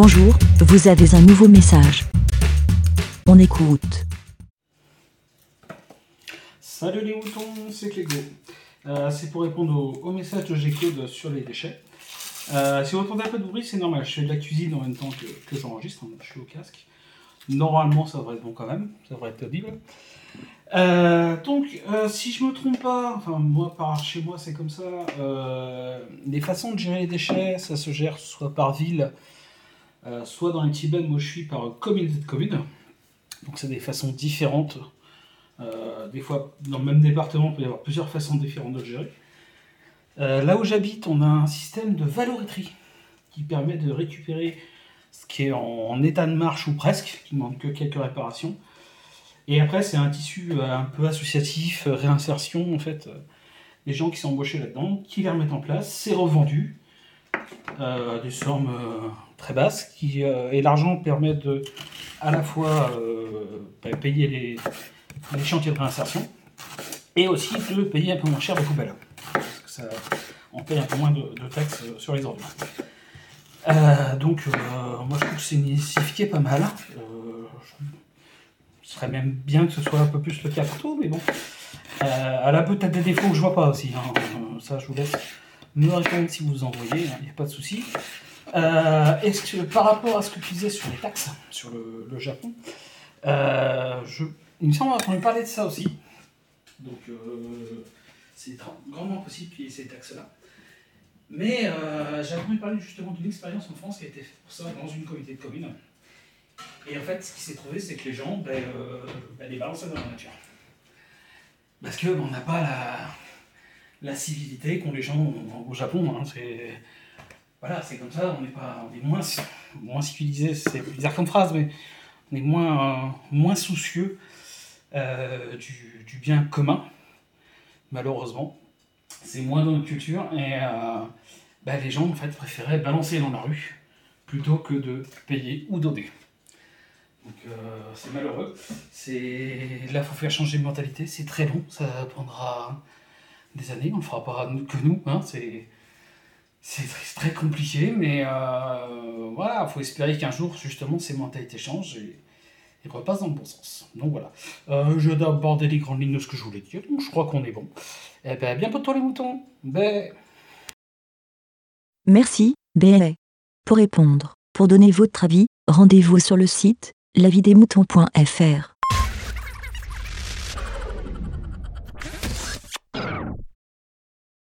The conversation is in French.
Bonjour, vous avez un nouveau message. On écoute. Salut les moutons, c'est Clégo. Euh, c'est pour répondre au, message de G-Code sur les déchets. Euh, si vous entendez un peu de bruit, c'est normal. Je fais de la cuisine en même temps que, j'enregistre. hein, Je suis au casque. Normalement, ça devrait être bon quand même. Ça devrait être audible. Euh, donc, si je me trompe pas, enfin, moi, par chez moi, c'est comme ça. les façons de gérer les déchets, ça se gère soit par ville, euh, soit dans les petits bennes. Moi, je suis par communauté de communes. Donc, c'est des façons différentes. Euh, des fois, dans le même département, il peut y avoir plusieurs façons différentes de le gérer. Euh, là où j'habite, on a un système de valorisserie qui permet de récupérer ce qui est en, en état de marche ou presque, qui ne demande que quelques réparations. Et après, c'est un tissu un peu associatif, réinsertion, en fait. Les gens qui sont embauchés là-dedans, qui les remettent en place, c'est revendu, des sommes euh, très basses, qui, euh, et l'argent permet de à la fois euh, bah, payer les, les chantiers de réinsertion, et aussi de payer un peu moins cher les poubelles. Parce que ça, on paye un peu moins de, taxes euh, sur les ordures. Euh, donc, euh, moi je trouve que c'est initiative pas mal. Euh, je- ce serait même bien que ce soit un peu plus le cas partout, mais bon. Euh, elle a peut-être des défauts que je vois pas aussi. hein. Euh, Ça, je vous laisse me répondre si vous en voyez, il n'y a pas de souci. Euh, est-ce que, par rapport à ce que tu disais sur les taxes, sur le, Japon, euh, je, il me semble avoir entendu parler de ça aussi. Donc, euh, c'est grandement possible qu'il y ait ces taxes-là. Mais j'ai entendu parler justement d'une expérience en France qui a été faite pour ça dans une communauté de communes. Et en fait, ce qui s'est trouvé, c'est que les gens ben, ben, les balançaient dans la nature. Parce que ben, on n'a pas la, la civilité qu'ont les gens au Japon. hein. C'est voilà, c'est comme ça. On est pas, on est moins moins civilisé. C'est bizarre comme phrase, mais on est moins euh, moins soucieux euh, du, bien commun. Malheureusement, c'est moins dans notre culture et euh, ben, les gens en fait préféraient balancer dans la rue plutôt que de payer ou donner. Donc c'est malheureux. C'est là, faut faire changer de mentalité. C'est très long. Ça prendra des années. On le fera pas que nous. Hein. C'est très, compliqué, mais euh, voilà, faut espérer qu'un jour justement ces mentalités changent et, et repassent dans le bon sens. Donc voilà. Euh, je vais aborder les grandes lignes de ce que je voulais dire. Donc je crois qu'on est bon. Eh ben bien pour toi les moutons. Ben. Merci, BLA. Pour répondre, pour donner votre avis, rendez-vous sur le site lavidemouton.fr.